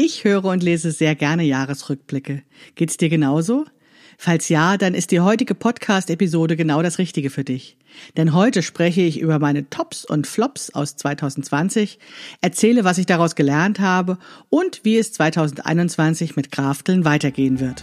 Ich höre und lese sehr gerne Jahresrückblicke. Geht's dir genauso? Falls ja, dann ist die heutige Podcast-Episode genau das Richtige für dich. Denn heute spreche ich über meine Tops und Flops aus 2020, erzähle, was ich daraus gelernt habe und wie es 2021 mit Krafteln weitergehen wird.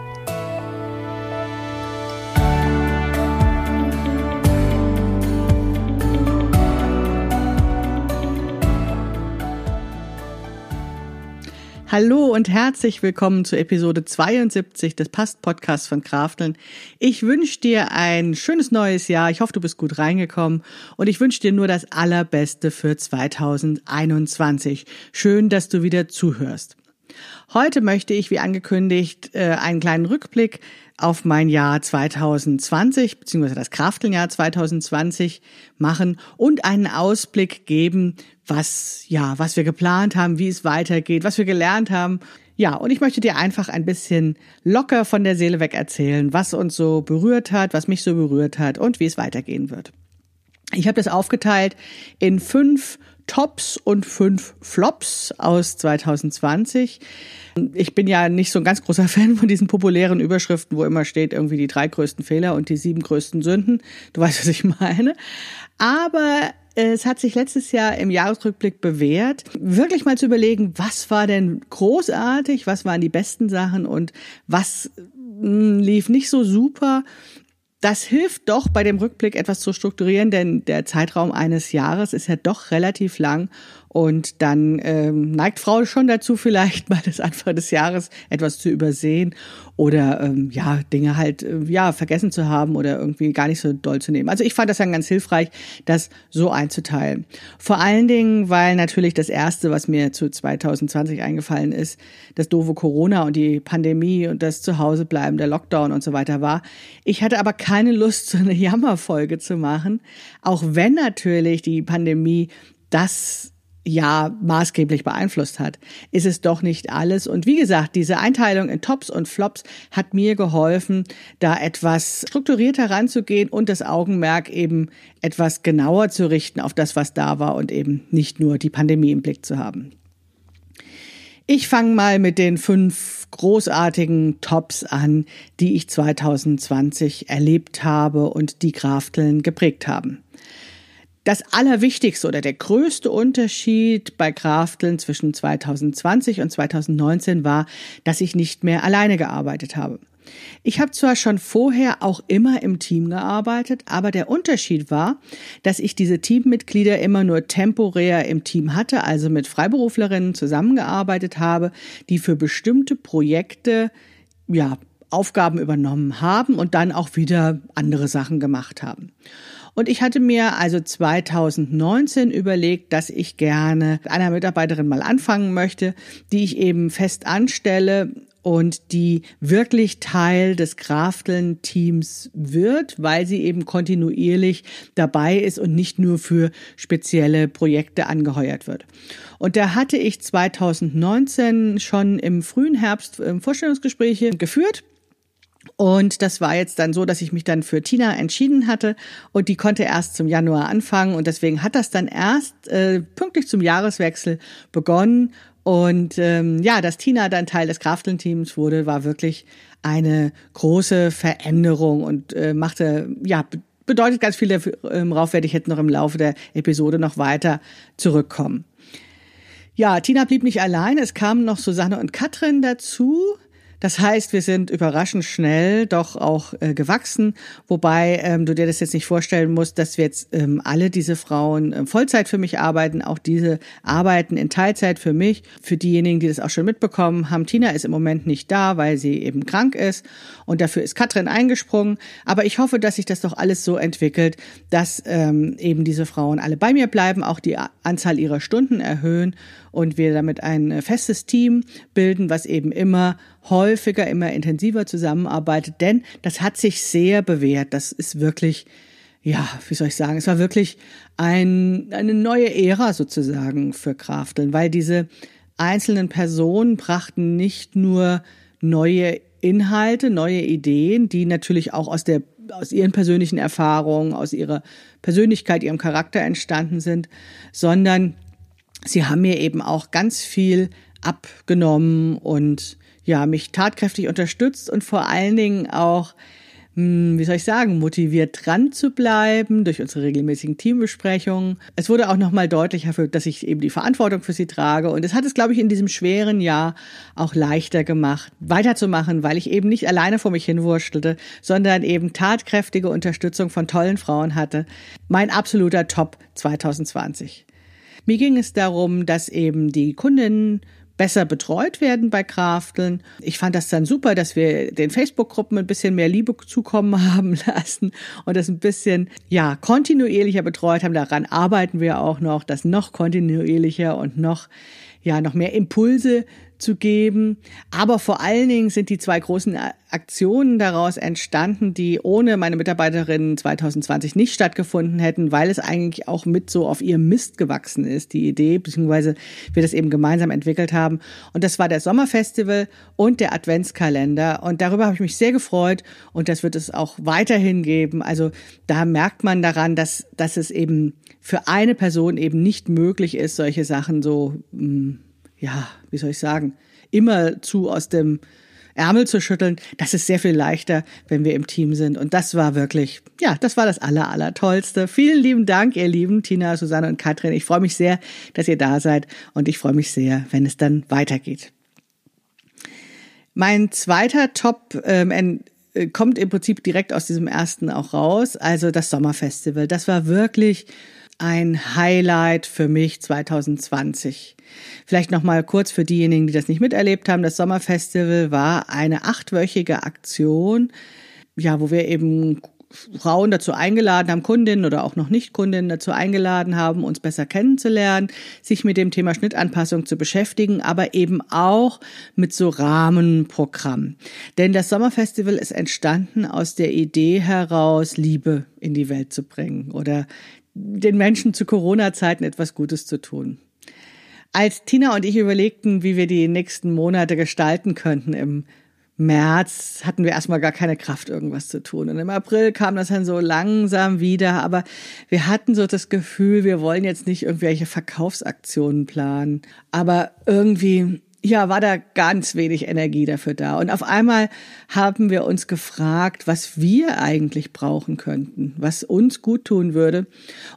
Hallo und herzlich willkommen zu Episode 72 des Past-Podcasts von Krafteln. Ich wünsche dir ein schönes neues Jahr. Ich hoffe, du bist gut reingekommen und ich wünsche dir nur das Allerbeste für 2021. Schön, dass du wieder zuhörst. Heute möchte ich, wie angekündigt, äh, einen kleinen Rückblick auf mein Jahr 2020 beziehungsweise das Krafteljahr 2020 machen und einen Ausblick geben, was ja, was wir geplant haben, wie es weitergeht, was wir gelernt haben. Ja, und ich möchte dir einfach ein bisschen locker von der Seele weg erzählen, was uns so berührt hat, was mich so berührt hat und wie es weitergehen wird. Ich habe das aufgeteilt in fünf Tops und fünf Flops aus 2020. Ich bin ja nicht so ein ganz großer Fan von diesen populären Überschriften, wo immer steht irgendwie die drei größten Fehler und die sieben größten Sünden. Du weißt, was ich meine. Aber es hat sich letztes Jahr im Jahresrückblick bewährt, wirklich mal zu überlegen, was war denn großartig, was waren die besten Sachen und was hm, lief nicht so super das hilft doch bei dem Rückblick etwas zu strukturieren, denn der Zeitraum eines Jahres ist ja doch relativ lang und dann ähm, neigt Frau schon dazu, vielleicht mal das Anfang des Jahres etwas zu übersehen oder ähm, ja, Dinge halt äh, ja vergessen zu haben oder irgendwie gar nicht so doll zu nehmen. Also ich fand das dann ganz hilfreich, das so einzuteilen. Vor allen Dingen, weil natürlich das erste, was mir zu 2020 eingefallen ist, das doofe Corona und die Pandemie und das Zuhausebleiben, der Lockdown und so weiter war. Ich hatte aber keine Lust, so eine Jammerfolge zu machen, auch wenn natürlich die Pandemie das ja maßgeblich beeinflusst hat, ist es doch nicht alles. Und wie gesagt, diese Einteilung in Tops und Flops hat mir geholfen, da etwas strukturierter ranzugehen und das Augenmerk eben etwas genauer zu richten auf das, was da war und eben nicht nur die Pandemie im Blick zu haben. Ich fange mal mit den fünf großartigen Tops an, die ich 2020 erlebt habe und die Krafteln geprägt haben. Das Allerwichtigste oder der größte Unterschied bei Krafteln zwischen 2020 und 2019 war, dass ich nicht mehr alleine gearbeitet habe. Ich habe zwar schon vorher auch immer im Team gearbeitet, aber der Unterschied war, dass ich diese Teammitglieder immer nur temporär im Team hatte, also mit Freiberuflerinnen zusammengearbeitet habe, die für bestimmte Projekte ja Aufgaben übernommen haben und dann auch wieder andere Sachen gemacht haben. Und ich hatte mir also 2019 überlegt, dass ich gerne einer Mitarbeiterin mal anfangen möchte, die ich eben fest anstelle und die wirklich Teil des Krafteln-Teams wird, weil sie eben kontinuierlich dabei ist und nicht nur für spezielle Projekte angeheuert wird. Und da hatte ich 2019 schon im frühen Herbst ähm, Vorstellungsgespräche geführt und das war jetzt dann so, dass ich mich dann für Tina entschieden hatte und die konnte erst zum Januar anfangen und deswegen hat das dann erst äh, pünktlich zum Jahreswechsel begonnen und ähm, ja, dass Tina dann Teil des Krafteln-Teams wurde, war wirklich eine große Veränderung und äh, machte ja bedeutet ganz viel. Darauf werde ich jetzt noch im Laufe der Episode noch weiter zurückkommen. Ja, Tina blieb nicht allein. Es kamen noch Susanne und Katrin dazu. Das heißt, wir sind überraschend schnell doch auch äh, gewachsen, wobei ähm, du dir das jetzt nicht vorstellen musst, dass wir jetzt ähm, alle diese Frauen äh, Vollzeit für mich arbeiten. Auch diese arbeiten in Teilzeit für mich. Für diejenigen, die das auch schon mitbekommen haben, Tina ist im Moment nicht da, weil sie eben krank ist und dafür ist Katrin eingesprungen. Aber ich hoffe, dass sich das doch alles so entwickelt, dass ähm, eben diese Frauen alle bei mir bleiben, auch die Anzahl ihrer Stunden erhöhen und wir damit ein äh, festes Team bilden, was eben immer häufiger, immer intensiver zusammenarbeitet. Denn das hat sich sehr bewährt. Das ist wirklich, ja, wie soll ich sagen, es war wirklich ein, eine neue Ära sozusagen für Krafteln, weil diese einzelnen Personen brachten nicht nur neue Inhalte, neue Ideen, die natürlich auch aus der aus ihren persönlichen Erfahrungen, aus ihrer Persönlichkeit, ihrem Charakter entstanden sind, sondern sie haben mir eben auch ganz viel abgenommen und ja, mich tatkräftig unterstützt und vor allen Dingen auch, hm, wie soll ich sagen, motiviert dran zu bleiben durch unsere regelmäßigen Teambesprechungen. Es wurde auch nochmal deutlicher, dass ich eben die Verantwortung für sie trage. Und es hat es, glaube ich, in diesem schweren Jahr auch leichter gemacht, weiterzumachen, weil ich eben nicht alleine vor mich hinwurstelte, sondern eben tatkräftige Unterstützung von tollen Frauen hatte. Mein absoluter Top 2020. Mir ging es darum, dass eben die Kundinnen besser betreut werden bei Krafteln. Ich fand das dann super, dass wir den Facebook-Gruppen ein bisschen mehr Liebe zukommen haben lassen und das ein bisschen, ja, kontinuierlicher betreut haben. Daran arbeiten wir auch noch, das noch kontinuierlicher und noch, ja, noch mehr Impulse zu geben. Aber vor allen Dingen sind die zwei großen Aktionen daraus entstanden, die ohne meine Mitarbeiterinnen 2020 nicht stattgefunden hätten, weil es eigentlich auch mit so auf ihrem Mist gewachsen ist, die Idee, beziehungsweise wir das eben gemeinsam entwickelt haben. Und das war der Sommerfestival und der Adventskalender. Und darüber habe ich mich sehr gefreut und das wird es auch weiterhin geben. Also da merkt man daran, dass, dass es eben für eine Person eben nicht möglich ist, solche Sachen so, hm, ja, wie soll ich sagen, immer zu aus dem Ärmel zu schütteln, das ist sehr viel leichter, wenn wir im Team sind. Und das war wirklich, ja, das war das aller, aller Tollste. Vielen lieben Dank, ihr Lieben, Tina, Susanne und Katrin. Ich freue mich sehr, dass ihr da seid und ich freue mich sehr, wenn es dann weitergeht. Mein zweiter Top ähm, äh, kommt im Prinzip direkt aus diesem ersten auch raus, also das Sommerfestival. Das war wirklich ein Highlight für mich 2020. Vielleicht noch mal kurz für diejenigen, die das nicht miterlebt haben. Das Sommerfestival war eine achtwöchige Aktion, ja, wo wir eben Frauen dazu eingeladen haben, Kundinnen oder auch noch nicht Kundinnen dazu eingeladen haben, uns besser kennenzulernen, sich mit dem Thema Schnittanpassung zu beschäftigen, aber eben auch mit so Rahmenprogrammen. Denn das Sommerfestival ist entstanden aus der Idee heraus, Liebe in die Welt zu bringen oder den Menschen zu Corona-Zeiten etwas Gutes zu tun. Als Tina und ich überlegten, wie wir die nächsten Monate gestalten könnten im März hatten wir erstmal gar keine Kraft, irgendwas zu tun. Und im April kam das dann so langsam wieder. Aber wir hatten so das Gefühl, wir wollen jetzt nicht irgendwelche Verkaufsaktionen planen. Aber irgendwie ja, war da ganz wenig Energie dafür da. Und auf einmal haben wir uns gefragt, was wir eigentlich brauchen könnten, was uns gut tun würde.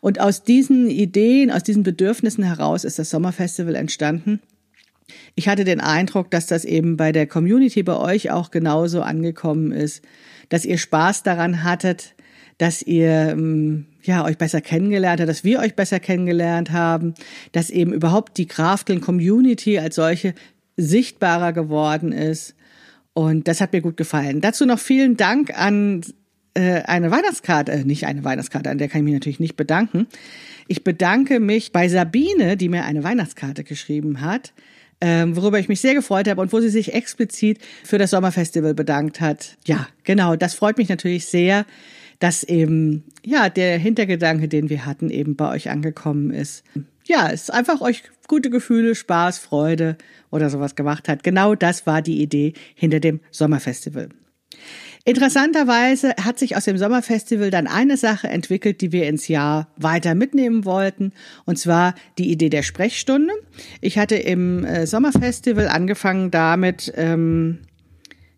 Und aus diesen Ideen, aus diesen Bedürfnissen heraus ist das Sommerfestival entstanden. Ich hatte den Eindruck, dass das eben bei der Community bei euch auch genauso angekommen ist, dass ihr Spaß daran hattet, dass ihr ähm, ja euch besser kennengelernt habt, dass wir euch besser kennengelernt haben, dass eben überhaupt die Krafteln Community als solche sichtbarer geworden ist. Und das hat mir gut gefallen. Dazu noch vielen Dank an äh, eine Weihnachtskarte, äh, nicht eine Weihnachtskarte, an der kann ich mich natürlich nicht bedanken. Ich bedanke mich bei Sabine, die mir eine Weihnachtskarte geschrieben hat, ähm, worüber ich mich sehr gefreut habe und wo sie sich explizit für das Sommerfestival bedankt hat. Ja, genau, das freut mich natürlich sehr, dass eben, ja, der Hintergedanke, den wir hatten, eben bei euch angekommen ist. Ja, es einfach euch gute Gefühle, Spaß, Freude oder sowas gemacht hat. Genau das war die Idee hinter dem Sommerfestival. Interessanterweise hat sich aus dem Sommerfestival dann eine Sache entwickelt, die wir ins Jahr weiter mitnehmen wollten, und zwar die Idee der Sprechstunde. Ich hatte im äh, Sommerfestival angefangen damit, ähm,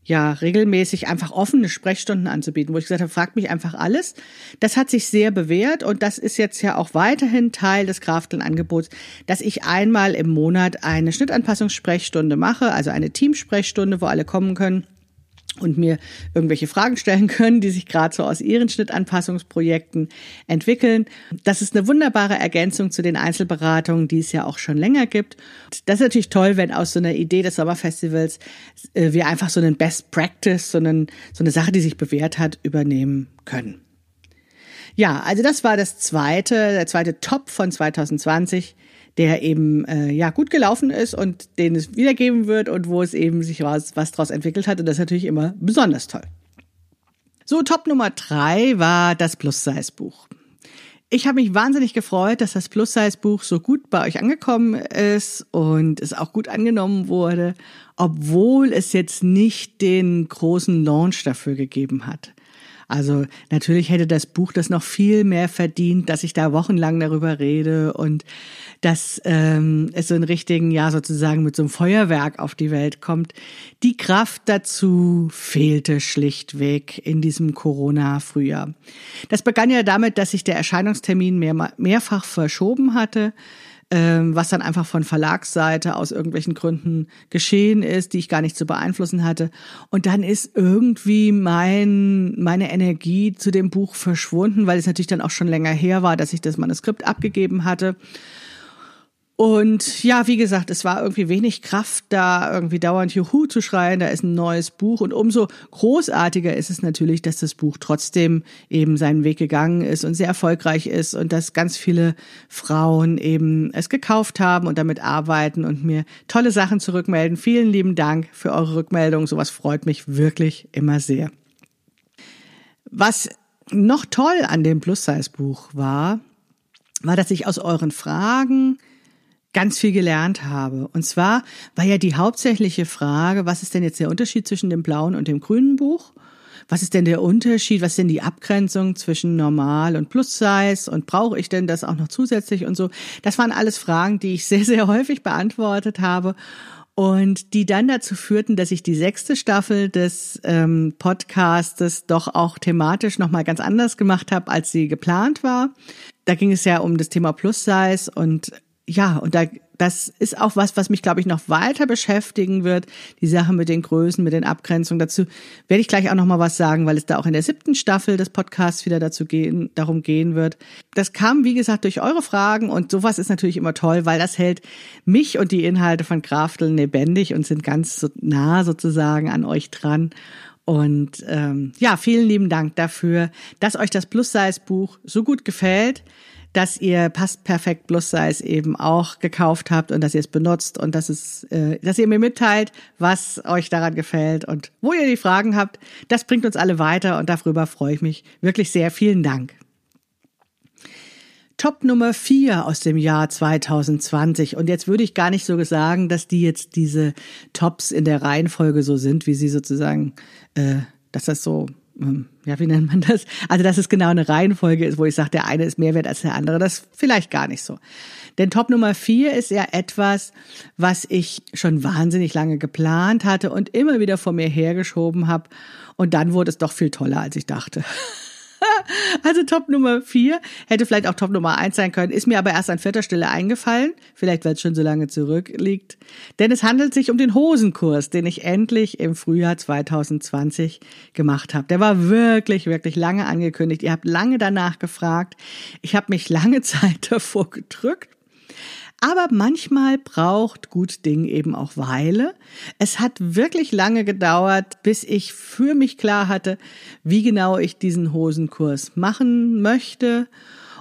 ja regelmäßig einfach offene Sprechstunden anzubieten, wo ich gesagt habe, fragt mich einfach alles. Das hat sich sehr bewährt und das ist jetzt ja auch weiterhin Teil des Krafteln-Angebots, dass ich einmal im Monat eine Schnittanpassungssprechstunde mache, also eine Teamsprechstunde, wo alle kommen können und mir irgendwelche Fragen stellen können, die sich gerade so aus ihren Schnittanpassungsprojekten entwickeln. Das ist eine wunderbare Ergänzung zu den Einzelberatungen, die es ja auch schon länger gibt. Das ist natürlich toll, wenn aus so einer Idee des Sommerfestivals äh, wir einfach so einen Best Practice, so, einen, so eine Sache, die sich bewährt hat, übernehmen können. Ja, also das war das zweite, der zweite Top von 2020 der eben äh, ja gut gelaufen ist und den es wiedergeben wird und wo es eben sich was, was daraus entwickelt hat. Und das ist natürlich immer besonders toll. So, Top Nummer drei war das Plus-Size-Buch. Ich habe mich wahnsinnig gefreut, dass das Plus-Size-Buch so gut bei euch angekommen ist und es auch gut angenommen wurde, obwohl es jetzt nicht den großen Launch dafür gegeben hat. Also natürlich hätte das Buch das noch viel mehr verdient, dass ich da wochenlang darüber rede und dass ähm, es so einen richtigen, ja sozusagen mit so einem Feuerwerk auf die Welt kommt. Die Kraft dazu fehlte schlichtweg in diesem Corona-Frühjahr. Das begann ja damit, dass sich der Erscheinungstermin mehr, mehrfach verschoben hatte ähm, was dann einfach von Verlagsseite aus irgendwelchen Gründen geschehen ist, die ich gar nicht zu beeinflussen hatte. Und dann ist irgendwie mein, meine Energie zu dem Buch verschwunden, weil es natürlich dann auch schon länger her war, dass ich das Manuskript abgegeben hatte. Und ja, wie gesagt, es war irgendwie wenig Kraft da, irgendwie dauernd Juhu zu schreien, da ist ein neues Buch. Und umso großartiger ist es natürlich, dass das Buch trotzdem eben seinen Weg gegangen ist und sehr erfolgreich ist und dass ganz viele Frauen eben es gekauft haben und damit arbeiten und mir tolle Sachen zurückmelden. Vielen lieben Dank für eure Rückmeldung. Sowas freut mich wirklich immer sehr. Was noch toll an dem Plus-Size-Buch war, war, dass ich aus euren Fragen ganz viel gelernt habe. Und zwar war ja die hauptsächliche Frage, was ist denn jetzt der Unterschied zwischen dem blauen und dem grünen Buch? Was ist denn der Unterschied? Was ist denn die Abgrenzung zwischen Normal und Plus Size? Und brauche ich denn das auch noch zusätzlich und so? Das waren alles Fragen, die ich sehr, sehr häufig beantwortet habe und die dann dazu führten, dass ich die sechste Staffel des ähm, Podcastes doch auch thematisch nochmal ganz anders gemacht habe, als sie geplant war. Da ging es ja um das Thema Plus Size und ja, und da, das ist auch was, was mich, glaube ich, noch weiter beschäftigen wird. Die Sache mit den Größen, mit den Abgrenzungen. Dazu werde ich gleich auch noch mal was sagen, weil es da auch in der siebten Staffel des Podcasts wieder dazu gehen, darum gehen wird. Das kam, wie gesagt, durch eure Fragen und sowas ist natürlich immer toll, weil das hält mich und die Inhalte von Krafteln lebendig und sind ganz so nah sozusagen an euch dran. Und ähm, ja, vielen lieben Dank dafür, dass euch das Plus-Size-Buch so gut gefällt dass ihr Passt Perfekt Plus Size eben auch gekauft habt und dass ihr es benutzt und dass es, äh, dass ihr mir mitteilt, was euch daran gefällt und wo ihr die Fragen habt. Das bringt uns alle weiter und darüber freue ich mich wirklich sehr. Vielen Dank. Top Nummer vier aus dem Jahr 2020. Und jetzt würde ich gar nicht so sagen, dass die jetzt diese Tops in der Reihenfolge so sind, wie sie sozusagen, äh, dass das so ja, wie nennt man das? Also, dass es genau eine Reihenfolge ist, wo ich sage, der eine ist mehr wert als der andere. Das vielleicht gar nicht so. Denn Top Nummer vier ist ja etwas, was ich schon wahnsinnig lange geplant hatte und immer wieder vor mir hergeschoben habe. Und dann wurde es doch viel toller, als ich dachte. Also Top Nummer vier hätte vielleicht auch Top Nummer eins sein können, ist mir aber erst an vierter Stelle eingefallen, vielleicht weil es schon so lange zurückliegt. Denn es handelt sich um den Hosenkurs, den ich endlich im Frühjahr 2020 gemacht habe. Der war wirklich, wirklich lange angekündigt. Ihr habt lange danach gefragt. Ich habe mich lange Zeit davor gedrückt aber manchmal braucht gut Ding eben auch Weile. Es hat wirklich lange gedauert, bis ich für mich klar hatte, wie genau ich diesen Hosenkurs machen möchte.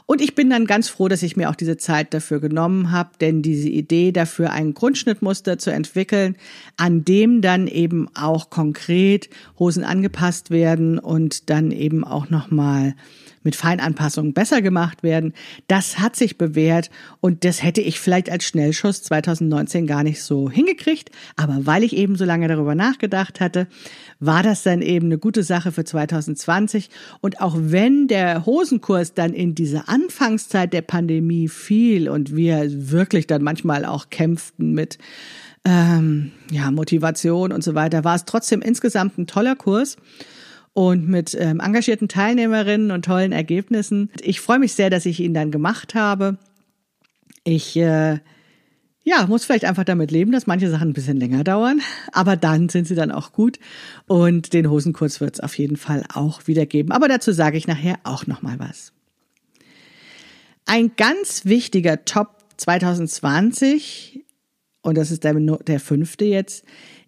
Und ich bin dann ganz froh, dass ich mir auch diese Zeit dafür genommen habe, denn diese Idee dafür, ein Grundschnittmuster zu entwickeln, an dem dann eben auch konkret Hosen angepasst werden und dann eben auch nochmal mit Feinanpassungen besser gemacht werden. Das hat sich bewährt und das hätte ich vielleicht als Schnellschuss 2019 gar nicht so hingekriegt. Aber weil ich eben so lange darüber nachgedacht hatte, war das dann eben eine gute Sache für 2020. Und auch wenn der Hosenkurs dann in diese Anfangszeit der Pandemie fiel und wir wirklich dann manchmal auch kämpften mit ähm, ja, Motivation und so weiter, war es trotzdem insgesamt ein toller Kurs und mit ähm, engagierten Teilnehmerinnen und tollen Ergebnissen. Ich freue mich sehr, dass ich ihn dann gemacht habe. Ich äh, ja, muss vielleicht einfach damit leben, dass manche Sachen ein bisschen länger dauern, aber dann sind sie dann auch gut und den Hosenkurs wird es auf jeden Fall auch wieder geben. Aber dazu sage ich nachher auch noch mal was. Ein ganz wichtiger Top 2020 und das ist der, der fünfte jetzt,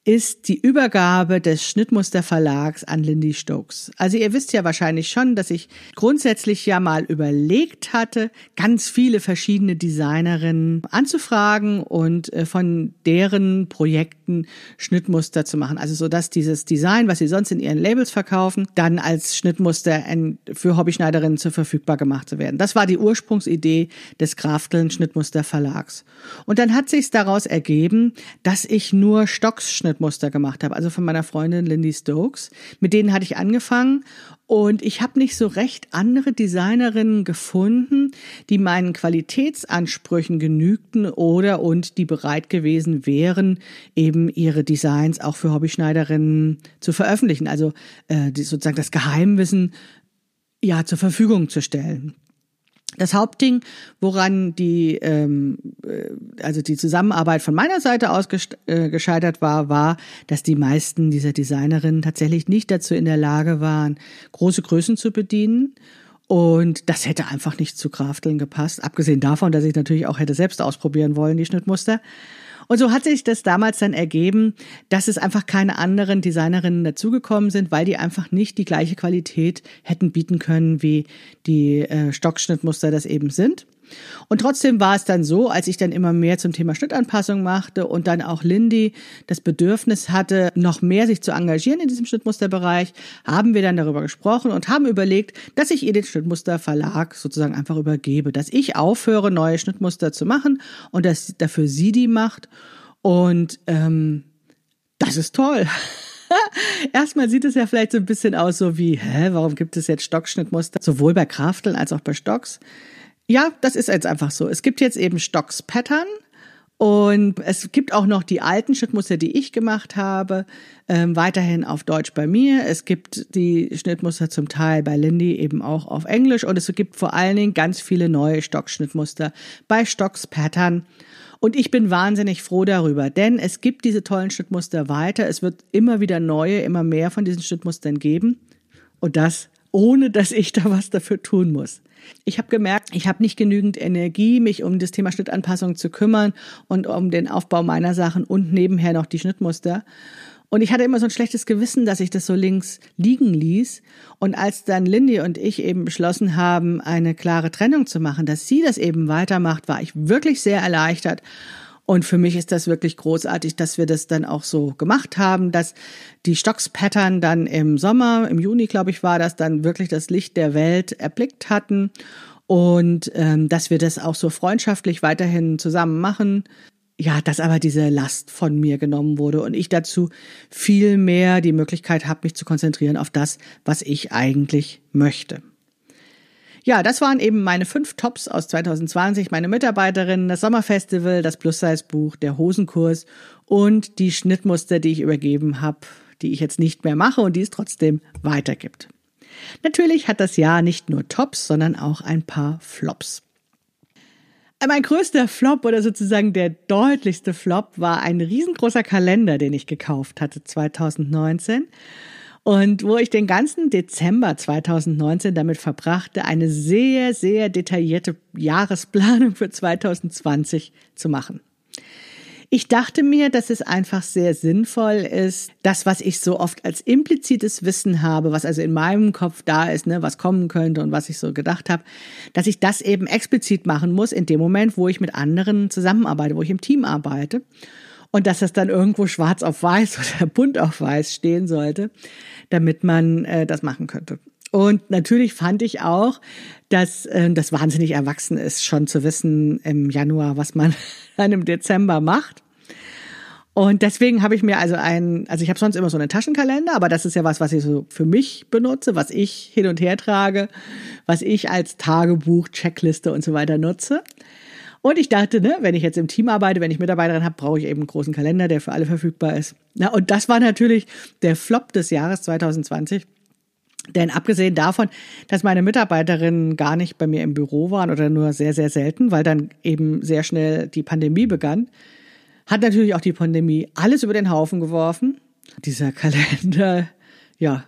ist die Übergabe des Schnittmuster Verlags an Lindy Stokes. Also ihr wisst ja wahrscheinlich schon, dass ich grundsätzlich ja mal überlegt hatte, ganz viele verschiedene Designerinnen anzufragen und äh, von deren Projekten Schnittmuster zu machen. Also so, dass dieses Design, was sie sonst in ihren Labels verkaufen, dann als Schnittmuster für Hobbyschneiderinnen zur verfügbar gemacht zu werden. Das war die Ursprungsidee des Krafteln Schnittmuster Verlags. Und dann hat sich daraus ergeben, dass ich nur Stocks Schnitt Schnittmuster gemacht habe, also von meiner Freundin Lindy Stokes. Mit denen hatte ich angefangen und ich habe nicht so recht andere Designerinnen gefunden, die meinen Qualitätsansprüchen genügten oder und die bereit gewesen wären, eben ihre Designs auch für Hobbyschneiderinnen zu veröffentlichen, also äh, sozusagen das Geheimwissen ja zur Verfügung zu stellen. Das Hauptding, woran die, ähm, äh, also die Zusammenarbeit von meiner Seite aus äh, gescheitert war, war, dass die meisten dieser Designerinnen tatsächlich nicht dazu in der Lage waren, große Größen zu bedienen. Und das hätte einfach nicht zu Krafteln gepasst. Abgesehen davon, dass ich natürlich auch hätte selbst ausprobieren wollen, die Schnittmuster. Und so hat sich das damals dann ergeben, dass es einfach keine anderen Designerinnen dazugekommen sind, weil die einfach nicht die gleiche Qualität hätten bieten können, wie die äh, Stockschnittmuster das eben sind. Und trotzdem war es dann so, als ich dann immer mehr zum Thema Schnittanpassung machte und dann auch Lindy das Bedürfnis hatte, noch mehr sich zu engagieren in diesem Schnittmusterbereich, haben wir dann darüber gesprochen und haben überlegt, dass ich ihr den Schnittmusterverlag sozusagen einfach übergebe, dass ich aufhöre, neue Schnittmuster zu machen und dass dafür sie die macht. Und ähm, das ist toll. Erstmal sieht es ja vielleicht so ein bisschen aus, so wie, hä, warum gibt es jetzt Stockschnittmuster, sowohl bei Krafteln als auch bei Stocks? Ja, das ist jetzt einfach so. Es gibt jetzt eben Stocks Pattern und es gibt auch noch die alten Schnittmuster, die ich gemacht habe, ähm, weiterhin auf Deutsch bei mir. Es gibt die Schnittmuster zum Teil bei Lindy eben auch auf Englisch und es gibt vor allen Dingen ganz viele neue Stockschnittmuster bei Stocks Pattern. Und ich bin wahnsinnig froh darüber, denn es gibt diese tollen Schnittmuster weiter. Es wird immer wieder neue, immer mehr von diesen Schnittmustern geben. Und das ohne dass ich da was dafür tun muss. Ich habe gemerkt, ich habe nicht genügend Energie, mich um das Thema Schnittanpassung zu kümmern und um den Aufbau meiner Sachen und nebenher noch die Schnittmuster. Und ich hatte immer so ein schlechtes Gewissen, dass ich das so links liegen ließ. Und als dann Lindy und ich eben beschlossen haben, eine klare Trennung zu machen, dass sie das eben weitermacht, war ich wirklich sehr erleichtert und für mich ist das wirklich großartig, dass wir das dann auch so gemacht haben, dass die Stocks-Pattern dann im Sommer, im Juni, glaube ich, war das, dann wirklich das Licht der Welt erblickt hatten und ähm, dass wir das auch so freundschaftlich weiterhin zusammen machen. Ja, dass aber diese Last von mir genommen wurde und ich dazu viel mehr die Möglichkeit habe, mich zu konzentrieren auf das, was ich eigentlich möchte. Ja, das waren eben meine fünf Tops aus 2020, meine Mitarbeiterinnen, das Sommerfestival, das Plus-Size-Buch, der Hosenkurs und die Schnittmuster, die ich übergeben habe, die ich jetzt nicht mehr mache und die es trotzdem weitergibt. Natürlich hat das Jahr nicht nur Tops, sondern auch ein paar Flops. Mein größter Flop oder sozusagen der deutlichste Flop war ein riesengroßer Kalender, den ich gekauft hatte 2019 und wo ich den ganzen Dezember 2019 damit verbrachte, eine sehr, sehr detaillierte Jahresplanung für 2020 zu machen. Ich dachte mir, dass es einfach sehr sinnvoll ist, das, was ich so oft als implizites Wissen habe, was also in meinem Kopf da ist, ne, was kommen könnte und was ich so gedacht habe, dass ich das eben explizit machen muss in dem Moment, wo ich mit anderen zusammenarbeite, wo ich im Team arbeite und dass das dann irgendwo schwarz auf weiß oder bunt auf weiß stehen sollte, damit man äh, das machen könnte. Und natürlich fand ich auch, dass äh, das wahnsinnig erwachsen ist, schon zu wissen im Januar, was man dann im Dezember macht. Und deswegen habe ich mir also ein, also ich habe sonst immer so einen Taschenkalender, aber das ist ja was, was ich so für mich benutze, was ich hin und her trage, was ich als Tagebuch, Checkliste und so weiter nutze. Und ich dachte, ne, wenn ich jetzt im Team arbeite, wenn ich Mitarbeiterin habe, brauche ich eben einen großen Kalender, der für alle verfügbar ist. Na, und das war natürlich der Flop des Jahres 2020. Denn abgesehen davon, dass meine Mitarbeiterinnen gar nicht bei mir im Büro waren oder nur sehr, sehr selten, weil dann eben sehr schnell die Pandemie begann, hat natürlich auch die Pandemie alles über den Haufen geworfen. Dieser Kalender, ja,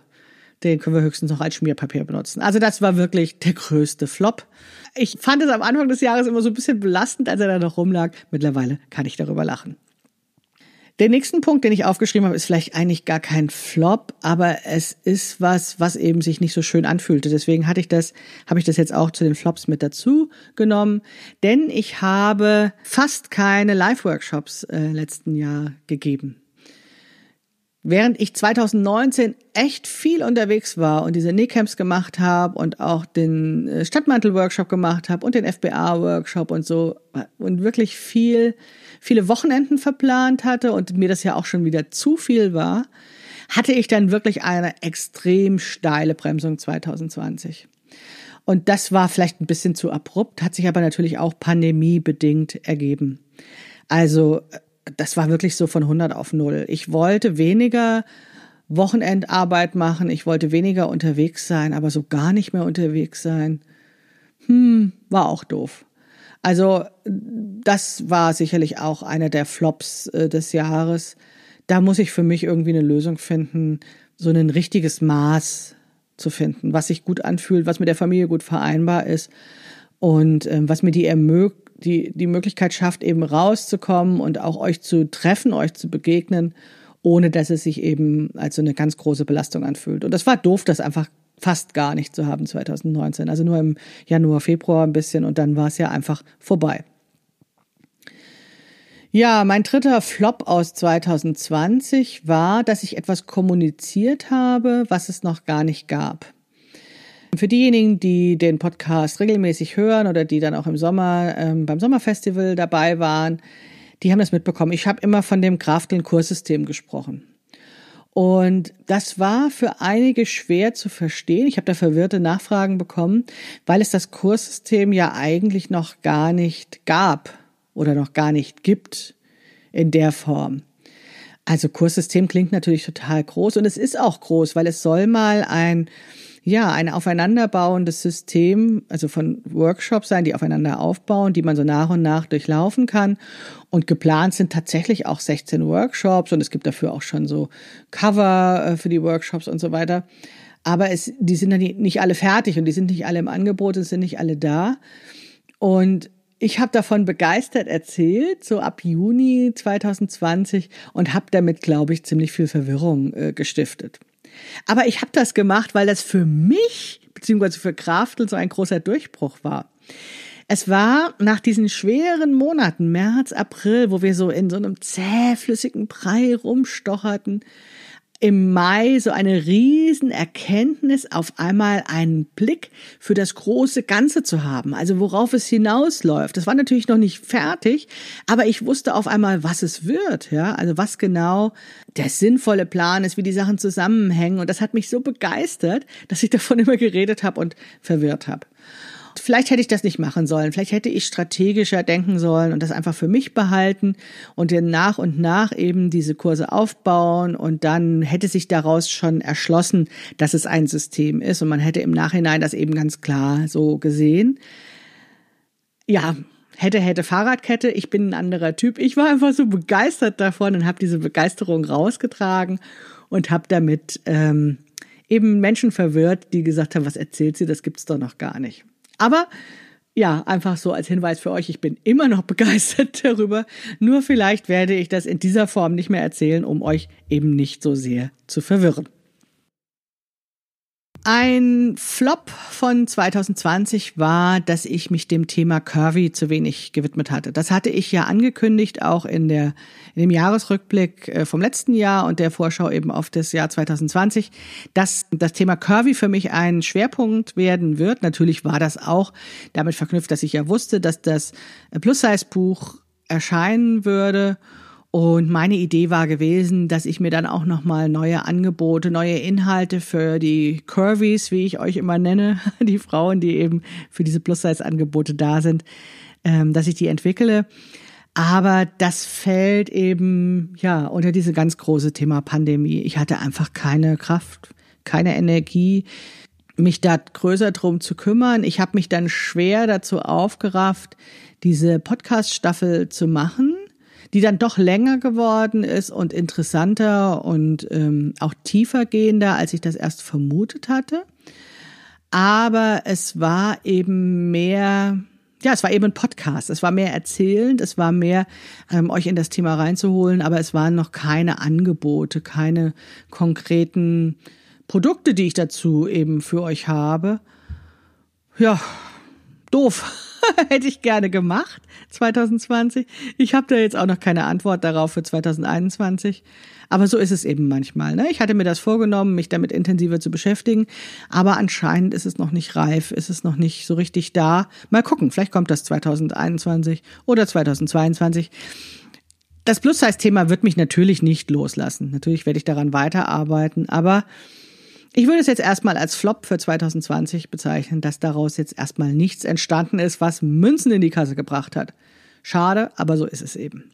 den können wir höchstens noch als Schmierpapier benutzen. Also das war wirklich der größte Flop. Ich fand es am Anfang des Jahres immer so ein bisschen belastend, als er da noch rumlag. Mittlerweile kann ich darüber lachen. Den nächsten Punkt, den ich aufgeschrieben habe, ist vielleicht eigentlich gar kein Flop, aber es ist was, was eben sich nicht so schön anfühlte. Deswegen hatte ich das, habe ich das jetzt auch zu den Flops mit dazu genommen, denn ich habe fast keine Live-Workshops äh, letzten Jahr gegeben. Während ich 2019 echt viel unterwegs war und diese Nähcamps gemacht habe und auch den äh, Stadtmantel-Workshop gemacht habe und den FBA-Workshop und so und wirklich viel, viele Wochenenden verplant hatte und mir das ja auch schon wieder zu viel war, hatte ich dann wirklich eine extrem steile Bremsung 2020. Und das war vielleicht ein bisschen zu abrupt, hat sich aber natürlich auch pandemiebedingt ergeben. Also das war wirklich so von 100 auf 0. Ich wollte weniger Wochenendarbeit machen, ich wollte weniger unterwegs sein, aber so gar nicht mehr unterwegs sein. Hm, war auch doof. Also das war sicherlich auch einer der Flops äh, des Jahres. Da muss ich für mich irgendwie eine Lösung finden, so ein richtiges Maß zu finden, was sich gut anfühlt, was mit der Familie gut vereinbar ist und äh, was mir die ermöglicht, die, die Möglichkeit schafft, eben rauszukommen und auch euch zu treffen, euch zu begegnen, ohne dass es sich eben als so eine ganz große Belastung anfühlt. Und das war doof, das einfach fast gar nicht zu haben 2019. Also nur im Januar, Februar ein bisschen und dann war es ja einfach vorbei. Ja, mein dritter Flop aus 2020 war, dass ich etwas kommuniziert habe, was es noch gar nicht gab. Für diejenigen, die den Podcast regelmäßig hören oder die dann auch im Sommer ähm, beim Sommerfestival dabei waren, die haben das mitbekommen. Ich habe immer von dem Krafteln-Kurssystem gesprochen. Und das war für einige schwer zu verstehen. Ich habe da verwirrte Nachfragen bekommen, weil es das Kurssystem ja eigentlich noch gar nicht gab oder noch gar nicht gibt in der Form. Also Kurssystem klingt natürlich total groß und es ist auch groß, weil es soll mal ein ja, ein aufeinanderbauendes System, also von Workshops sein, die aufeinander aufbauen, die man so nach und nach durchlaufen kann. Und geplant sind tatsächlich auch 16 Workshops und es gibt dafür auch schon so Cover äh, für die Workshops und so weiter. Aber es, die sind dann nicht alle fertig und die sind nicht alle im Angebot, es sind nicht alle da. Und ich habe davon begeistert erzählt, so ab Juni 2020 und habe damit, glaube ich, ziemlich viel Verwirrung äh, gestiftet. Aber ich habe das gemacht, weil das für mich, beziehungsweise für Kraftel, so ein großer Durchbruch war. Es war nach diesen schweren Monaten, März, April, wo wir so in so einem zähflüssigen Brei rumstocherten, im Mai so eine riesen Erkenntnis, auf einmal einen Blick für das große Ganze zu haben, also worauf es hinausläuft. Das war natürlich noch nicht fertig, aber ich wusste auf einmal, was es wird, ja, also was genau der sinnvolle Plan ist, wie die Sachen zusammenhängen und das hat mich so begeistert, dass ich davon immer geredet habe und verwirrt habe. Vielleicht hätte ich das nicht machen sollen. Vielleicht hätte ich strategischer denken sollen und das einfach für mich behalten und dann nach und nach eben diese Kurse aufbauen und dann hätte sich daraus schon erschlossen, dass es ein System ist und man hätte im Nachhinein das eben ganz klar so gesehen. Ja, hätte, hätte Fahrradkette. Ich bin ein anderer Typ. Ich war einfach so begeistert davon und habe diese Begeisterung rausgetragen und habe damit ähm, eben Menschen verwirrt, die gesagt haben, was erzählt sie, das gibt's doch noch gar nicht. Aber ja, einfach so als Hinweis für euch, ich bin immer noch begeistert darüber. Nur vielleicht werde ich das in dieser Form nicht mehr erzählen, um euch eben nicht so sehr zu verwirren. Ein Flop von 2020 war, dass ich mich dem Thema Curvy zu wenig gewidmet hatte. Das hatte ich ja angekündigt, auch in der, in dem Jahresrückblick äh, vom letzten Jahr und der Vorschau eben auf das Jahr 2020, dass das Thema Curvy für mich ein Schwerpunkt werden wird. Natürlich war das auch damit verknüpft, dass ich ja wusste, dass das Plus-Size-Buch erscheinen würde Und meine Idee war gewesen, dass ich mir dann auch nochmal neue Angebote, neue Inhalte für die Curvies, wie ich euch immer nenne, die Frauen, die eben für diese Plus-Size-Angebote da sind, ähm, dass ich die entwickle. Aber das fällt eben, ja, unter diese ganz große Thema Pandemie. Ich hatte einfach keine Kraft, keine Energie, mich da größer drum zu kümmern. Ich habe mich dann schwer dazu aufgerafft, diese Podcast-Staffel zu machen, die dann doch länger geworden ist und interessanter und ähm, auch tiefer gehender, als ich das erst vermutet hatte. Aber es war eben mehr, ja, es war eben ein Podcast. Es war mehr erzählend, es war mehr, ähm, euch in das Thema reinzuholen, aber es waren noch keine Angebote, keine konkreten Produkte, die ich dazu eben für euch habe. Ja, doof. Hätte ich gerne gemacht 2020. Ich habe da jetzt auch noch keine Antwort darauf für 2021. Aber so ist es eben manchmal. Ne? Ich hatte mir das vorgenommen, mich damit intensiver zu beschäftigen. Aber anscheinend ist es noch nicht reif, ist es noch nicht so richtig da. Mal gucken, vielleicht kommt das 2021 oder 2022. Das Plus-Size-Thema wird mich natürlich nicht loslassen. Natürlich werde ich daran weiterarbeiten, aber ich würde es jetzt erstmal als Flop für 2020 bezeichnen, dass daraus jetzt erstmal nichts entstanden ist, was Münzen in die Kasse gebracht hat. Schade, aber so ist es eben.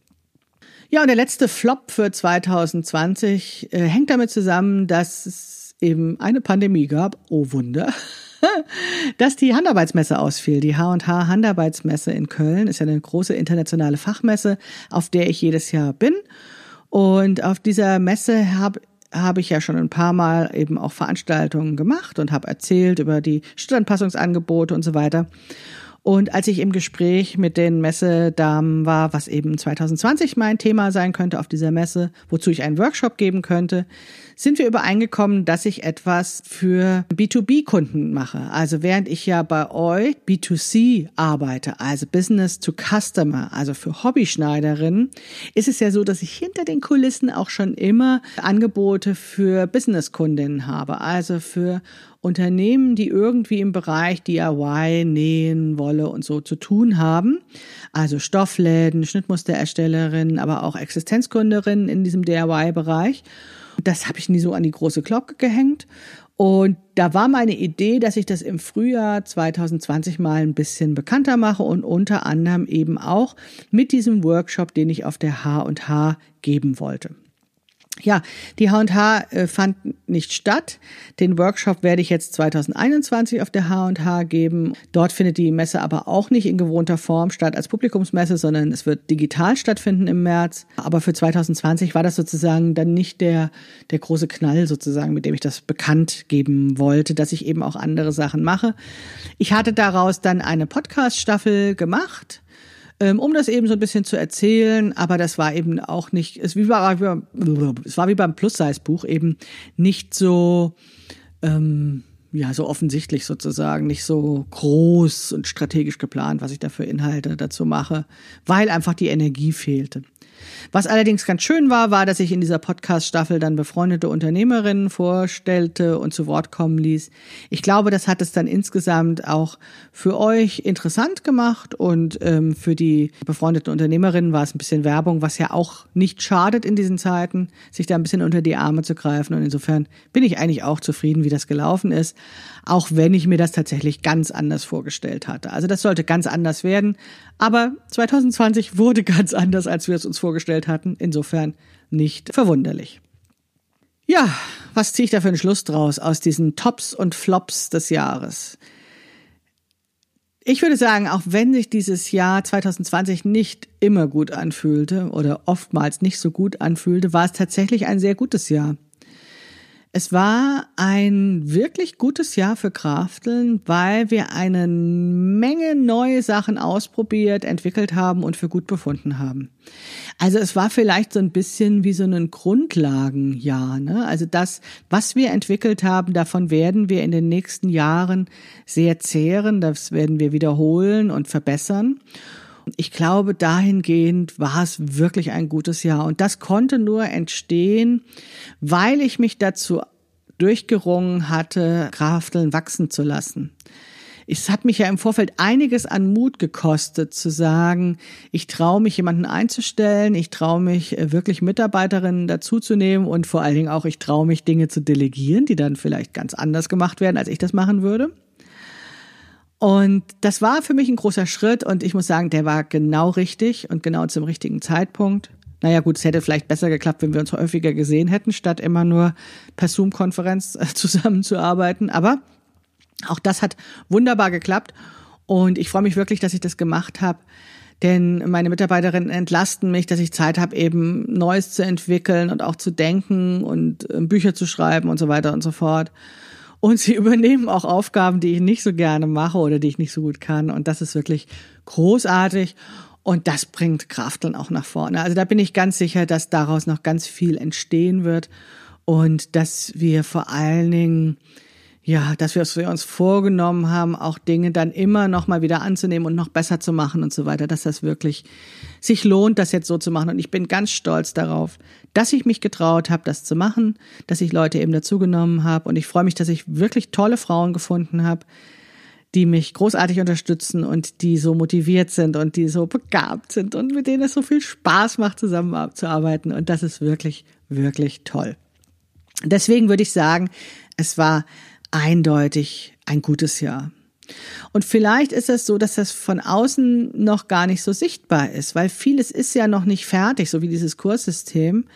Ja, und der letzte Flop für 2020 äh, hängt damit zusammen, dass es eben eine Pandemie gab. Oh Wunder. dass die Handarbeitsmesse ausfiel. Die H&H Handarbeitsmesse in Köln ist ja eine große internationale Fachmesse, auf der ich jedes Jahr bin. Und auf dieser Messe habe habe ich ja schon ein paar Mal eben auch Veranstaltungen gemacht und habe erzählt über die Stadtanpassungsangebote und so weiter. Und als ich im Gespräch mit den Messedamen war, was eben 2020 mein Thema sein könnte auf dieser Messe, wozu ich einen Workshop geben könnte, sind wir übereingekommen, dass ich etwas für B2B-Kunden mache. Also während ich ja bei euch B2C arbeite, also Business to Customer, also für Hobbyschneiderinnen, ist es ja so, dass ich hinter den Kulissen auch schon immer Angebote für Businesskundinnen habe, also für Unternehmen, die irgendwie im Bereich DIY, Nähen, Wolle und so zu tun haben. Also Stoffläden, Schnittmustererstellerinnen, aber auch Existenzgründerinnen in diesem DIY-Bereich. Das habe ich nie so an die große Glocke gehängt. Und da war meine Idee, dass ich das im Frühjahr 2020 mal ein bisschen bekannter mache und unter anderem eben auch mit diesem Workshop, den ich auf der H&H geben wollte. Ja, die H&H äh, fand nicht statt. Den Workshop werde ich jetzt 2021 auf der H&H geben. Dort findet die Messe aber auch nicht in gewohnter Form statt als Publikumsmesse, sondern es wird digital stattfinden im März. Aber für 2020 war das sozusagen dann nicht der, der große Knall sozusagen, mit dem ich das bekannt geben wollte, dass ich eben auch andere Sachen mache. Ich hatte daraus dann eine Podcast-Staffel gemacht ähm, um das eben so ein bisschen zu erzählen. Aber das war eben auch nicht, es war, es war wie beim Plus-Size-Buch eben nicht so, ähm, ja, so offensichtlich sozusagen, nicht so groß und strategisch geplant, was ich da für Inhalte dazu mache, weil einfach die Energie fehlte. Was allerdings ganz schön war, war, dass ich in dieser Podcast-Staffel dann befreundete Unternehmerinnen vorstellte und zu Wort kommen ließ. Ich glaube, das hat es dann insgesamt auch für euch interessant gemacht und ähm, für die befreundeten Unternehmerinnen war es ein bisschen Werbung, was ja auch nicht schadet in diesen Zeiten, sich da ein bisschen unter die Arme zu greifen. Und insofern bin ich eigentlich auch zufrieden, wie das gelaufen ist, auch wenn ich mir das tatsächlich ganz anders vorgestellt hatte. Also das sollte ganz anders werden. Aber 2020 wurde ganz anders, als wir es uns vorgestellt hatten. Insofern nicht verwunderlich. Ja, was ziehe ich da für einen Schluss draus aus diesen Tops und Flops des Jahres? Ich würde sagen, auch wenn sich dieses Jahr 2020 nicht immer gut anfühlte oder oftmals nicht so gut anfühlte, war es tatsächlich ein sehr gutes Jahr. Es war ein wirklich gutes Jahr für Krafteln, weil wir eine Menge neue Sachen ausprobiert, entwickelt haben und für gut befunden haben. Also es war vielleicht so ein bisschen wie so ein Grundlagenjahr. Ne? Also das, was wir entwickelt haben, davon werden wir in den nächsten Jahren sehr zehren, das werden wir wiederholen und verbessern. Ich glaube, dahingehend war es wirklich ein gutes Jahr. Und das konnte nur entstehen, weil ich mich dazu durchgerungen hatte, Krafteln wachsen zu lassen. es hat mich ja im Vorfeld einiges an Mut gekostet, zu sagen, ich traue mich, jemanden einzustellen, ich traue mich, äh, wirklich Mitarbeiterinnen dazuzunehmen und vor allen Dingen auch, ich traue mich, Dinge zu delegieren, die dann vielleicht ganz anders gemacht werden, als ich das machen würde. Und das war für mich ein großer Schritt und ich muss sagen, der war genau richtig und genau zum richtigen Zeitpunkt. Naja gut, es hätte vielleicht besser geklappt, wenn wir uns häufiger gesehen hätten, statt immer nur per Zoom-Konferenz äh, zusammenzuarbeiten. Aber auch das hat wunderbar geklappt und ich freue mich wirklich, dass ich das gemacht habe. Denn meine Mitarbeiterinnen entlasten mich, dass ich Zeit habe, eben Neues zu entwickeln und auch zu denken und äh, Bücher zu schreiben und so weiter und so fort. Und sie übernehmen auch Aufgaben, die ich nicht so gerne mache oder die ich nicht so gut kann. Und das ist wirklich großartig. Und das bringt Kraft dann auch nach vorne. Also da bin ich ganz sicher, dass daraus noch ganz viel entstehen wird und dass wir vor allen Dingen ja, dass wir, uns vorgenommen haben, auch Dinge dann immer noch mal wieder anzunehmen und noch besser zu machen und so weiter, dass das wirklich sich lohnt, das jetzt so zu machen. Und ich bin ganz stolz darauf, dass ich mich getraut habe, das zu machen, dass ich Leute eben dazugenommen habe. Und ich freue mich, dass ich wirklich tolle Frauen gefunden habe, die mich großartig unterstützen und die so motiviert sind und die so begabt sind und mit denen es so viel Spaß macht, zusammenzuarbeiten. Und das ist wirklich, wirklich toll. Deswegen würde ich sagen, es war eindeutig ein gutes Jahr. Und vielleicht ist es so, dass das von außen noch gar nicht so sichtbar ist, weil vieles ist ja noch nicht fertig, so wie dieses Kurssystem.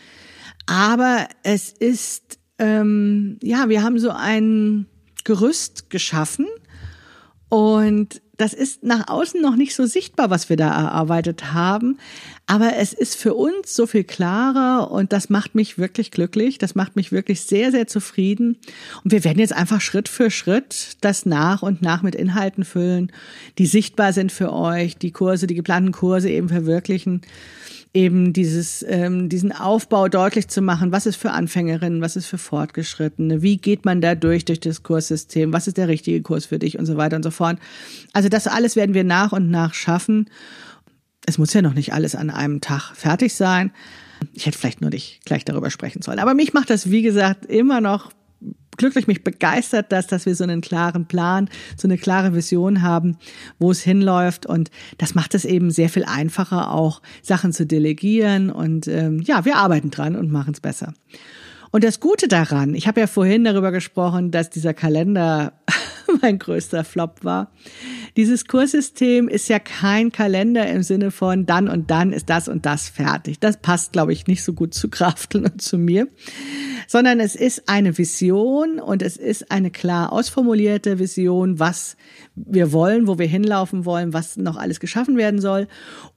Aber es ist, ähm, ja, wir haben so ein Gerüst geschaffen und das ist nach außen noch nicht so sichtbar, was wir da erarbeitet haben. Aber es ist für uns so viel klarer und das macht mich wirklich glücklich. Das macht mich wirklich sehr, sehr zufrieden. Und wir werden jetzt einfach Schritt für Schritt das nach und nach mit Inhalten füllen, die sichtbar sind für euch, die Kurse, die geplanten Kurse eben verwirklichen eben dieses, ähm, diesen Aufbau deutlich zu machen, was ist für Anfängerinnen, was ist für Fortgeschrittene, wie geht man da durch, durch das Kurssystem, was ist der richtige Kurs für dich und so weiter und so fort. Also das alles werden wir nach und nach schaffen. Es muss ja noch nicht alles an einem Tag fertig sein. Ich hätte vielleicht nur nicht gleich darüber sprechen sollen. Aber mich macht das, wie gesagt, immer noch glücklich, mich begeistert das, dass wir so einen klaren Plan, so eine klare Vision haben, wo es hinläuft. Und das macht es eben sehr viel einfacher, auch Sachen zu delegieren. Und ähm, ja, wir arbeiten dran und machen es besser. Und das Gute daran, ich habe ja vorhin darüber gesprochen, dass dieser Kalender mein größter Flop war. Dieses Kurssystem ist ja kein Kalender im Sinne von dann und dann ist das und das fertig. Das passt, glaube ich, nicht so gut zu Krafteln und zu mir, sondern es ist eine Vision und es ist eine klar ausformulierte Vision, was wir wollen, wo wir hinlaufen wollen, was noch alles geschaffen werden soll.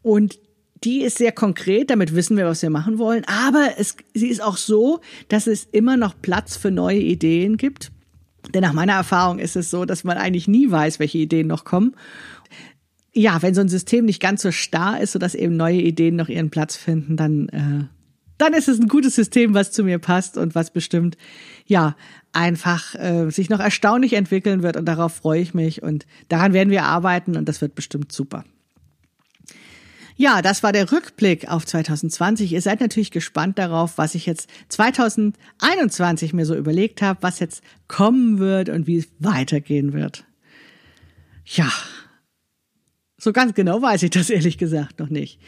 Und die ist sehr konkret, damit wissen wir, was wir machen wollen. Aber es, sie ist auch so, dass es immer noch Platz für neue Ideen gibt. Denn nach meiner Erfahrung ist es so, dass man eigentlich nie weiß, welche Ideen noch kommen. Ja, wenn so ein System nicht ganz so starr ist, sodass eben neue Ideen noch ihren Platz finden, dann, äh, dann ist es ein gutes System, was zu mir passt und was bestimmt, ja, einfach äh, sich noch erstaunlich entwickeln wird. Und darauf freue ich mich. Und daran werden wir arbeiten und das wird bestimmt super. Ja, das war der Rückblick auf 2020. Ihr seid natürlich gespannt darauf, was ich jetzt 2021 mir so überlegt habe, was jetzt kommen wird und wie es weitergehen wird. Ja, so ganz genau weiß ich das ehrlich gesagt noch nicht.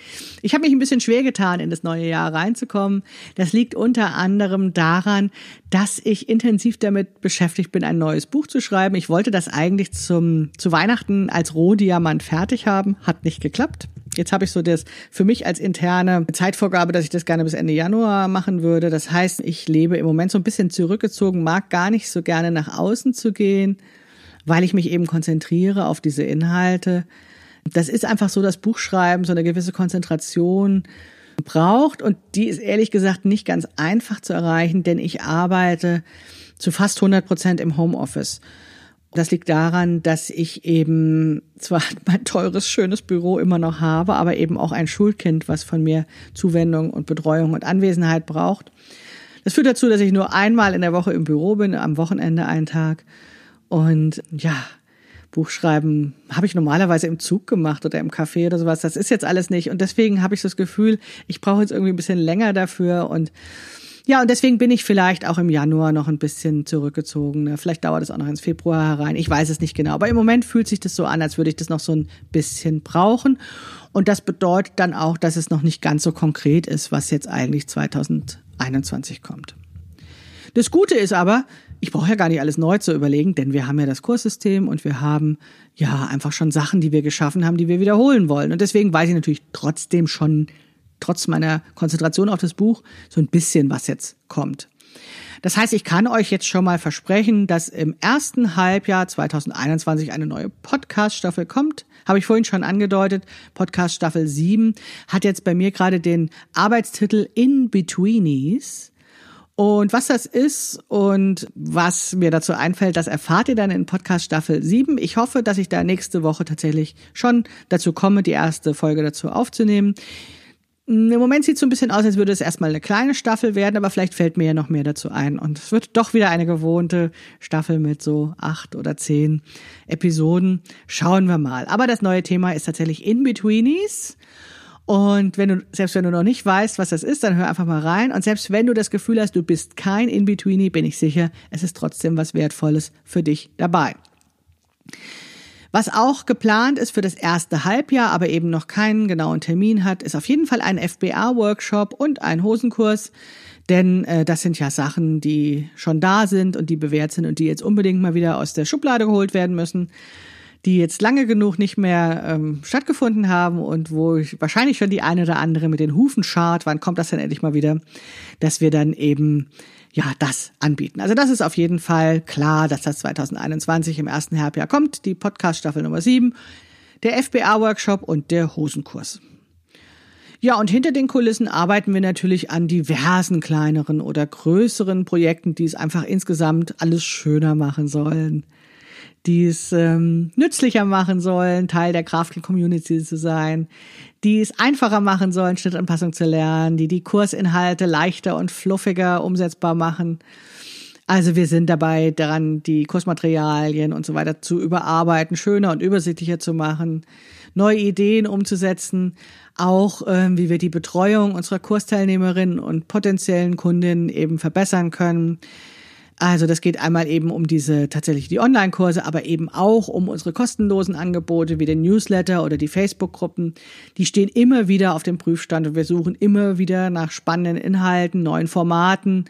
Ich habe mich ein bisschen schwer getan, in das neue Jahr reinzukommen. Das liegt unter anderem daran, dass ich intensiv damit beschäftigt bin, ein neues Buch zu schreiben. Ich wollte das eigentlich zum, zu Weihnachten als Rohdiamant fertig haben, hat nicht geklappt. Jetzt habe ich so das für mich als interne Zeitvorgabe, dass ich das gerne bis Ende Januar machen würde. Das heißt, ich lebe im Moment so ein bisschen zurückgezogen, mag gar nicht so gerne nach außen zu gehen, weil ich mich eben konzentriere auf diese Inhalte. Das ist einfach so, das Buchschreiben so eine gewisse Konzentration braucht und die ist ehrlich gesagt nicht ganz einfach zu erreichen, denn ich arbeite zu fast 100 Prozent im Homeoffice. Das liegt daran, dass ich eben zwar mein teures, schönes Büro immer noch habe, aber eben auch ein Schulkind, was von mir Zuwendung und Betreuung und Anwesenheit braucht. Das führt dazu, dass ich nur einmal in der Woche im Büro bin, am Wochenende einen Tag. Und ja, Buchschreiben habe ich normalerweise im Zug gemacht oder im Café oder sowas. Das ist jetzt alles nicht. Und deswegen habe ich das Gefühl, ich brauche jetzt irgendwie ein bisschen länger dafür und Ja, und deswegen bin ich vielleicht auch im Januar noch ein bisschen zurückgezogen. Vielleicht dauert es auch noch ins Februar herein. Ich weiß es nicht genau. Aber im Moment fühlt sich das so an, als würde ich das noch so ein bisschen brauchen. Und das bedeutet dann auch, dass es noch nicht ganz so konkret ist, was jetzt eigentlich 2021 kommt. Das Gute ist aber, ich brauche ja gar nicht alles neu zu überlegen, denn wir haben ja das Kurssystem und wir haben ja einfach schon Sachen, die wir geschaffen haben, die wir wiederholen wollen. Und deswegen weiß ich natürlich trotzdem schon, trotz meiner Konzentration auf das Buch, so ein bisschen, was jetzt kommt. Das heißt, ich kann euch jetzt schon mal versprechen, dass im ersten Halbjahr 2021 eine neue Podcast-Staffel kommt. Habe ich vorhin schon angedeutet. Podcast Staffel 7 hat jetzt bei mir gerade den Arbeitstitel In Betweenies. Und was das ist und was mir dazu einfällt, das erfahrt ihr dann in Podcast Staffel 7. Ich hoffe, dass ich da nächste Woche tatsächlich schon dazu komme, die erste Folge dazu aufzunehmen. Im Moment sieht es so ein bisschen aus, als würde es erstmal eine kleine Staffel werden, aber vielleicht fällt mir ja noch mehr dazu ein. Und es wird doch wieder eine gewohnte Staffel mit so acht oder zehn Episoden. Schauen wir mal. Aber das neue Thema ist tatsächlich In-Betweenies. Und wenn du, selbst wenn du noch nicht weißt, was das ist, dann hör einfach mal rein. Und selbst wenn du das Gefühl hast, du bist kein In-Betweenie, bin ich sicher, es ist trotzdem was Wertvolles für dich dabei. Was auch geplant ist für das erste Halbjahr, aber eben noch keinen genauen Termin hat, ist auf jeden Fall ein FBA-Workshop und ein Hosenkurs. Denn äh, das sind ja Sachen, die schon da sind und die bewährt sind und die jetzt unbedingt mal wieder aus der Schublade geholt werden müssen die jetzt lange genug nicht mehr ähm, stattgefunden haben und wo ich wahrscheinlich schon die eine oder andere mit den Hufen schart, wann kommt das denn endlich mal wieder, dass wir dann eben ja das anbieten. Also das ist auf jeden Fall klar, dass das 2021 im ersten Halbjahr kommt, die Podcast Staffel Nummer 7, der FBA Workshop und der Hosenkurs. Ja, und hinter den Kulissen arbeiten wir natürlich an diversen kleineren oder größeren Projekten, die es einfach insgesamt alles schöner machen sollen die es ähm, nützlicher machen sollen, Teil der Crafting-Community zu sein, die es einfacher machen sollen, Schnittanpassung zu lernen, die die Kursinhalte leichter und fluffiger umsetzbar machen. Also wir sind dabei daran, die Kursmaterialien und so weiter zu überarbeiten, schöner und übersichtlicher zu machen, neue Ideen umzusetzen, auch ähm, wie wir die Betreuung unserer Kursteilnehmerinnen und potenziellen Kundinnen eben verbessern können also das geht einmal eben um diese tatsächlich die Online-Kurse, aber eben auch um unsere kostenlosen Angebote wie den Newsletter oder die Facebook-Gruppen. Die stehen immer wieder auf dem Prüfstand und wir suchen immer wieder nach spannenden Inhalten, neuen Formaten.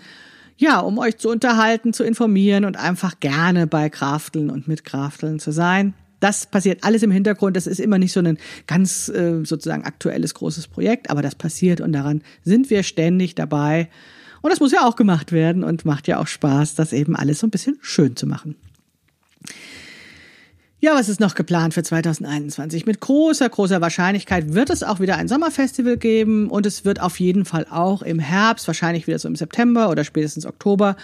Ja, um euch zu unterhalten, zu informieren und einfach gerne bei Krafteln und mit Krafteln zu sein. Das passiert alles im Hintergrund. Das ist immer nicht so ein ganz äh, sozusagen aktuelles großes Projekt, aber das passiert und daran sind wir ständig dabei. Und das muss ja auch gemacht werden und macht ja auch Spaß, das eben alles so ein bisschen schön zu machen. Ja, was ist noch geplant für 2021? Mit großer, großer Wahrscheinlichkeit wird es auch wieder ein Sommerfestival geben und es wird auf jeden Fall auch im Herbst, wahrscheinlich wieder so im September oder spätestens Oktober,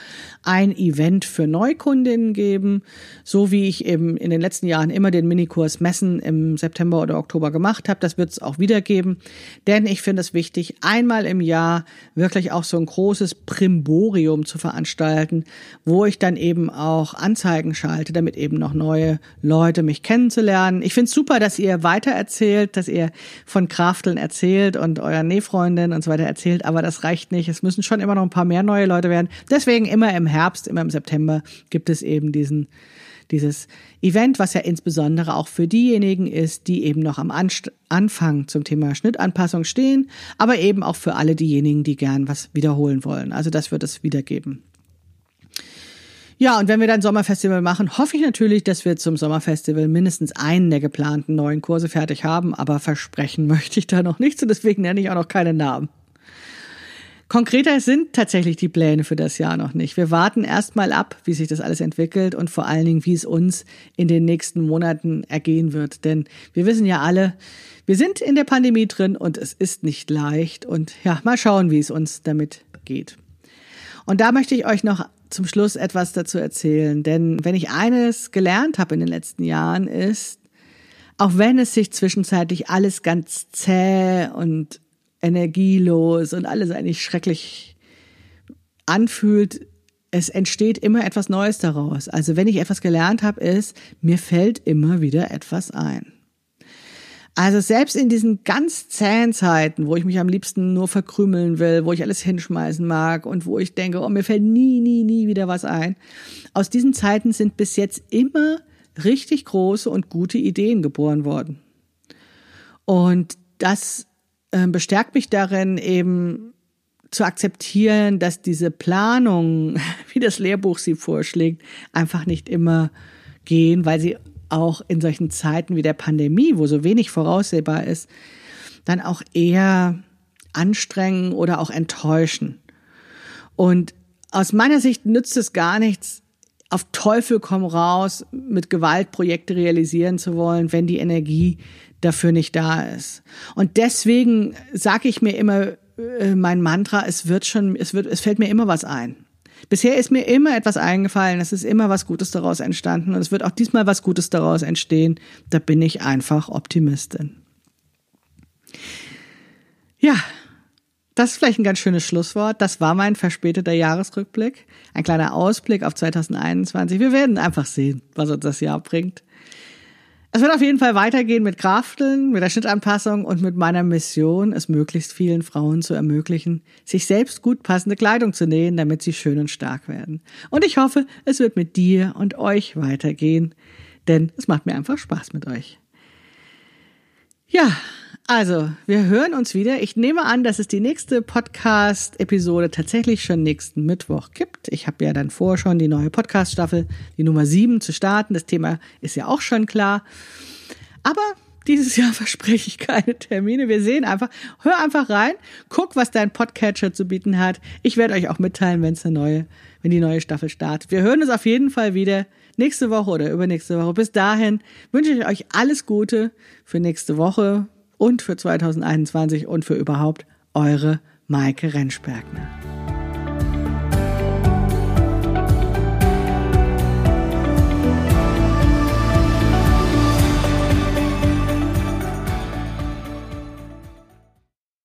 ein Event für Neukundinnen geben. So wie ich eben in den letzten Jahren immer den Minikurs Messen im September oder Oktober gemacht habe, das wird es auch wieder geben. Denn ich finde es wichtig, einmal im Jahr wirklich auch so ein großes Primborium zu veranstalten, wo ich dann eben auch Anzeigen schalte, damit eben noch neue Leute heute mich kennenzulernen. Ich finde es super, dass ihr weiter erzählt, dass ihr von Krafteln erzählt und euren Nähfreundinnen und so weiter erzählt, aber das reicht nicht. Es müssen schon immer noch ein paar mehr neue Leute werden. Deswegen immer im Herbst, immer im September gibt es eben diesen dieses Event, was ja insbesondere auch für diejenigen ist, die eben noch am Anfang zum Thema Schnittanpassung stehen, aber eben auch für alle diejenigen, die gern was wiederholen wollen. Also das wird es wiedergeben. Ja, und wenn wir dann Sommerfestival machen, hoffe ich natürlich, dass wir zum Sommerfestival mindestens einen der geplanten neuen Kurse fertig haben, aber versprechen möchte ich da noch nichts und deswegen nenne ich auch noch keine Namen. Konkreter sind tatsächlich die Pläne für das Jahr noch nicht. Wir warten erstmal ab, wie sich das alles entwickelt und vor allen Dingen, wie es uns in den nächsten Monaten ergehen wird. Denn wir wissen ja alle, wir sind in der Pandemie drin und es ist nicht leicht. Und ja, mal schauen, wie es uns damit geht. Und da möchte ich euch noch zum Schluss etwas dazu erzählen. Denn wenn ich eines gelernt habe in den letzten Jahren ist, auch wenn es sich zwischenzeitlich alles ganz zäh und energielos und alles eigentlich schrecklich anfühlt, es entsteht immer etwas Neues daraus. Also wenn ich etwas gelernt habe, ist, mir fällt immer wieder etwas ein. Also selbst in diesen ganz zähen Zeiten, wo ich mich am liebsten nur verkrümeln will, wo ich alles hinschmeißen mag und wo ich denke, oh, mir fällt nie, nie, nie wieder was ein. Aus diesen Zeiten sind bis jetzt immer richtig große und gute Ideen geboren worden. Und das äh, bestärkt mich darin, eben zu akzeptieren, dass diese Planung, wie das Lehrbuch sie vorschlägt, einfach nicht immer gehen, weil sie auch in solchen Zeiten wie der Pandemie, wo so wenig voraussehbar ist, dann auch eher anstrengen oder auch enttäuschen. Und aus meiner Sicht nützt es gar nichts, auf Teufel komm raus mit Gewalt Projekte realisieren zu wollen, wenn die Energie dafür nicht da ist. Und deswegen sage ich mir immer äh, mein Mantra, es wird schon, es wird, es fällt mir immer was ein. Bisher ist mir immer etwas eingefallen, es ist immer was Gutes daraus entstanden und es wird auch diesmal was Gutes daraus entstehen. Da bin ich einfach Optimistin. Ja, das ist vielleicht ein ganz schönes Schlusswort. Das war mein verspäteter Jahresrückblick. Ein kleiner Ausblick auf 2021. Wir werden einfach sehen, was uns das Jahr bringt. Es wird auf jeden Fall weitergehen mit Krafteln, mit der Schnittanpassung und mit meiner Mission, es möglichst vielen Frauen zu ermöglichen, sich selbst gut passende Kleidung zu nähen, damit sie schön und stark werden. Und ich hoffe, es wird mit dir und euch weitergehen, denn es macht mir einfach Spaß mit euch. Ja, also, wir hören uns wieder. Ich nehme an, dass es die nächste Podcast-Episode tatsächlich schon nächsten Mittwoch gibt. Ich habe ja dann vor, schon die neue Podcast-Staffel, die Nummer sieben, zu starten. Das Thema ist ja auch schon klar. Aber dieses Jahr verspreche ich keine Termine. Wir sehen einfach, hör einfach rein, guck, was dein Podcatcher zu bieten hat. Ich werde euch auch mitteilen, wenn es eine neue, wenn die neue Staffel startet. Wir hören uns auf jeden Fall wieder nächste Woche oder übernächste Woche. Bis dahin wünsche ich euch alles Gute für nächste Woche und für 2021 und für überhaupt eure Maike Rentschbergner.